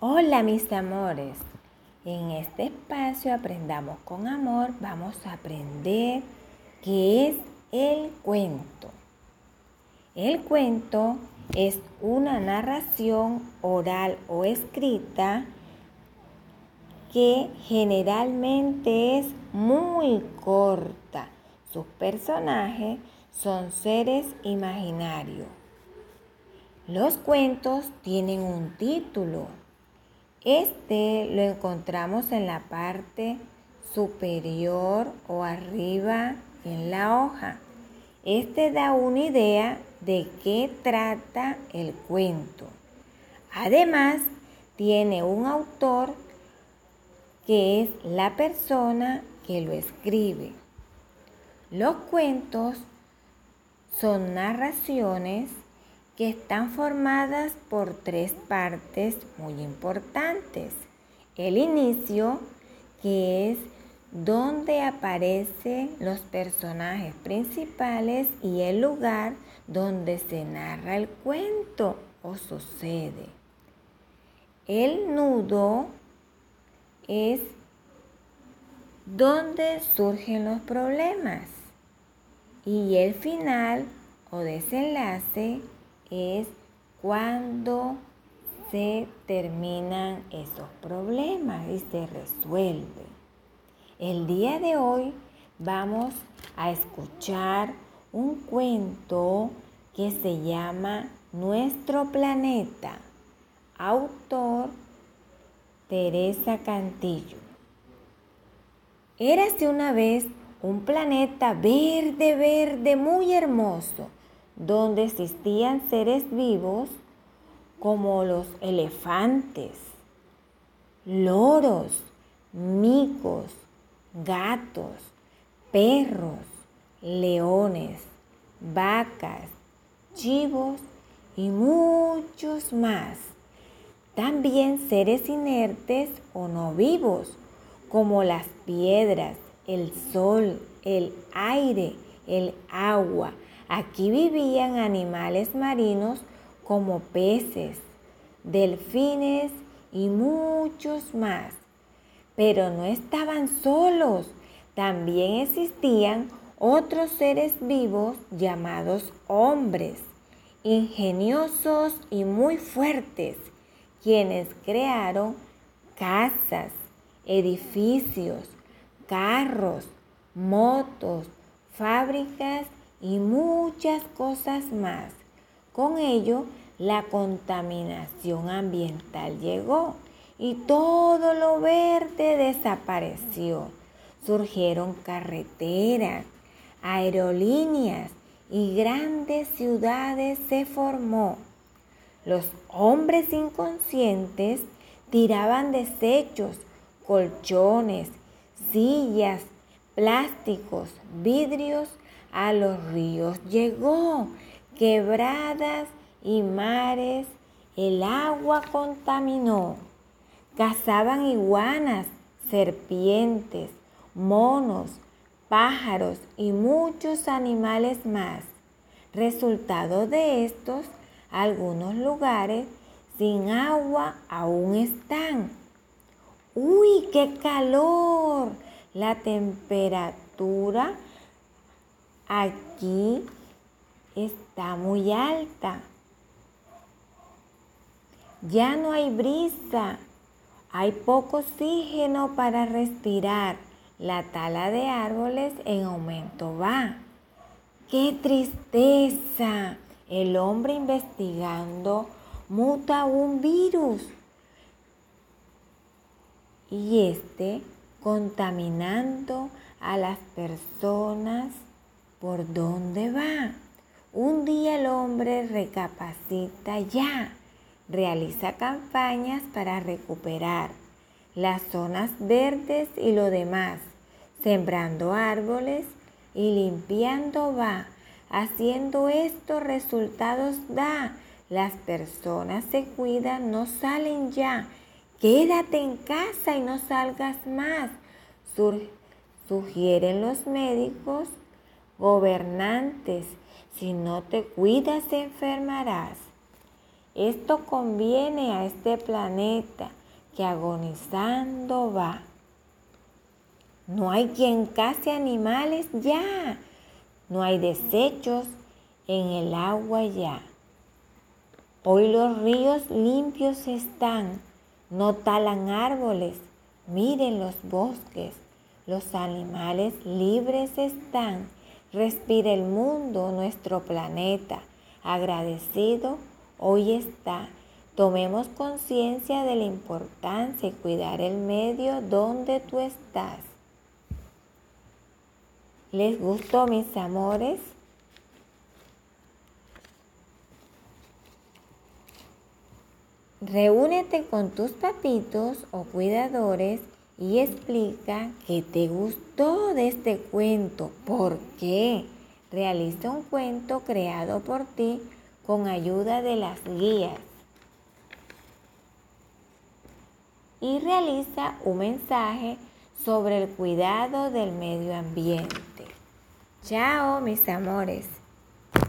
Hola mis amores, en este espacio aprendamos con amor, vamos a aprender qué es el cuento. El cuento es una narración oral o escrita que generalmente es muy corta. Sus personajes son seres imaginarios. Los cuentos tienen un título este lo encontramos en la parte superior o arriba en la hoja. Este da una idea de qué trata el cuento. Además, tiene un autor que es la persona que lo escribe. Los cuentos son narraciones que están formadas por tres partes muy importantes. El inicio, que es donde aparecen los personajes principales y el lugar donde se narra el cuento o sucede. El nudo es donde surgen los problemas y el final o desenlace es cuando se terminan esos problemas y se resuelve. El día de hoy vamos a escuchar un cuento que se llama Nuestro planeta, autor Teresa Cantillo. Érase una vez un planeta verde, verde, muy hermoso donde existían seres vivos como los elefantes, loros, micos, gatos, perros, leones, vacas, chivos y muchos más. También seres inertes o no vivos, como las piedras, el sol, el aire, el agua, Aquí vivían animales marinos como peces, delfines y muchos más. Pero no estaban solos, también existían otros seres vivos llamados hombres, ingeniosos y muy fuertes, quienes crearon casas, edificios, carros, motos, fábricas y muchas cosas más. Con ello, la contaminación ambiental llegó y todo lo verde desapareció. Surgieron carreteras, aerolíneas y grandes ciudades se formó. Los hombres inconscientes tiraban desechos, colchones, sillas, plásticos, vidrios a los ríos llegó, quebradas y mares, el agua contaminó. Cazaban iguanas, serpientes, monos, pájaros y muchos animales más. Resultado de estos, algunos lugares sin agua aún están. ¡Uy, qué calor! La temperatura aquí está muy alta. Ya no hay brisa, hay poco oxígeno para respirar. La tala de árboles en aumento va. ¡Qué tristeza! El hombre investigando muta un virus y este contaminando a las personas por dónde va. Un día el hombre recapacita ya, realiza campañas para recuperar las zonas verdes y lo demás, sembrando árboles y limpiando va. Haciendo estos resultados da. Las personas se cuidan, no salen ya. Quédate en casa y no salgas más. sugieren los médicos Gobernantes, si no te cuidas enfermarás. Esto conviene a este planeta que agonizando va. No hay quien case animales ya. No hay desechos en el agua ya. Hoy los ríos limpios están, no talan árboles, miren los bosques, los animales libres están, respira el mundo, nuestro planeta, agradecido hoy está. Tomemos conciencia de la importancia de cuidar el medio donde tú estás. ¿Les gustó mis amores? Reúnete con tus papitos o cuidadores y explica qué te gustó de este cuento. ¿Por qué? Realiza un cuento creado por ti con ayuda de las guías. Y realiza un mensaje sobre el cuidado del medio ambiente. Chao, mis amores.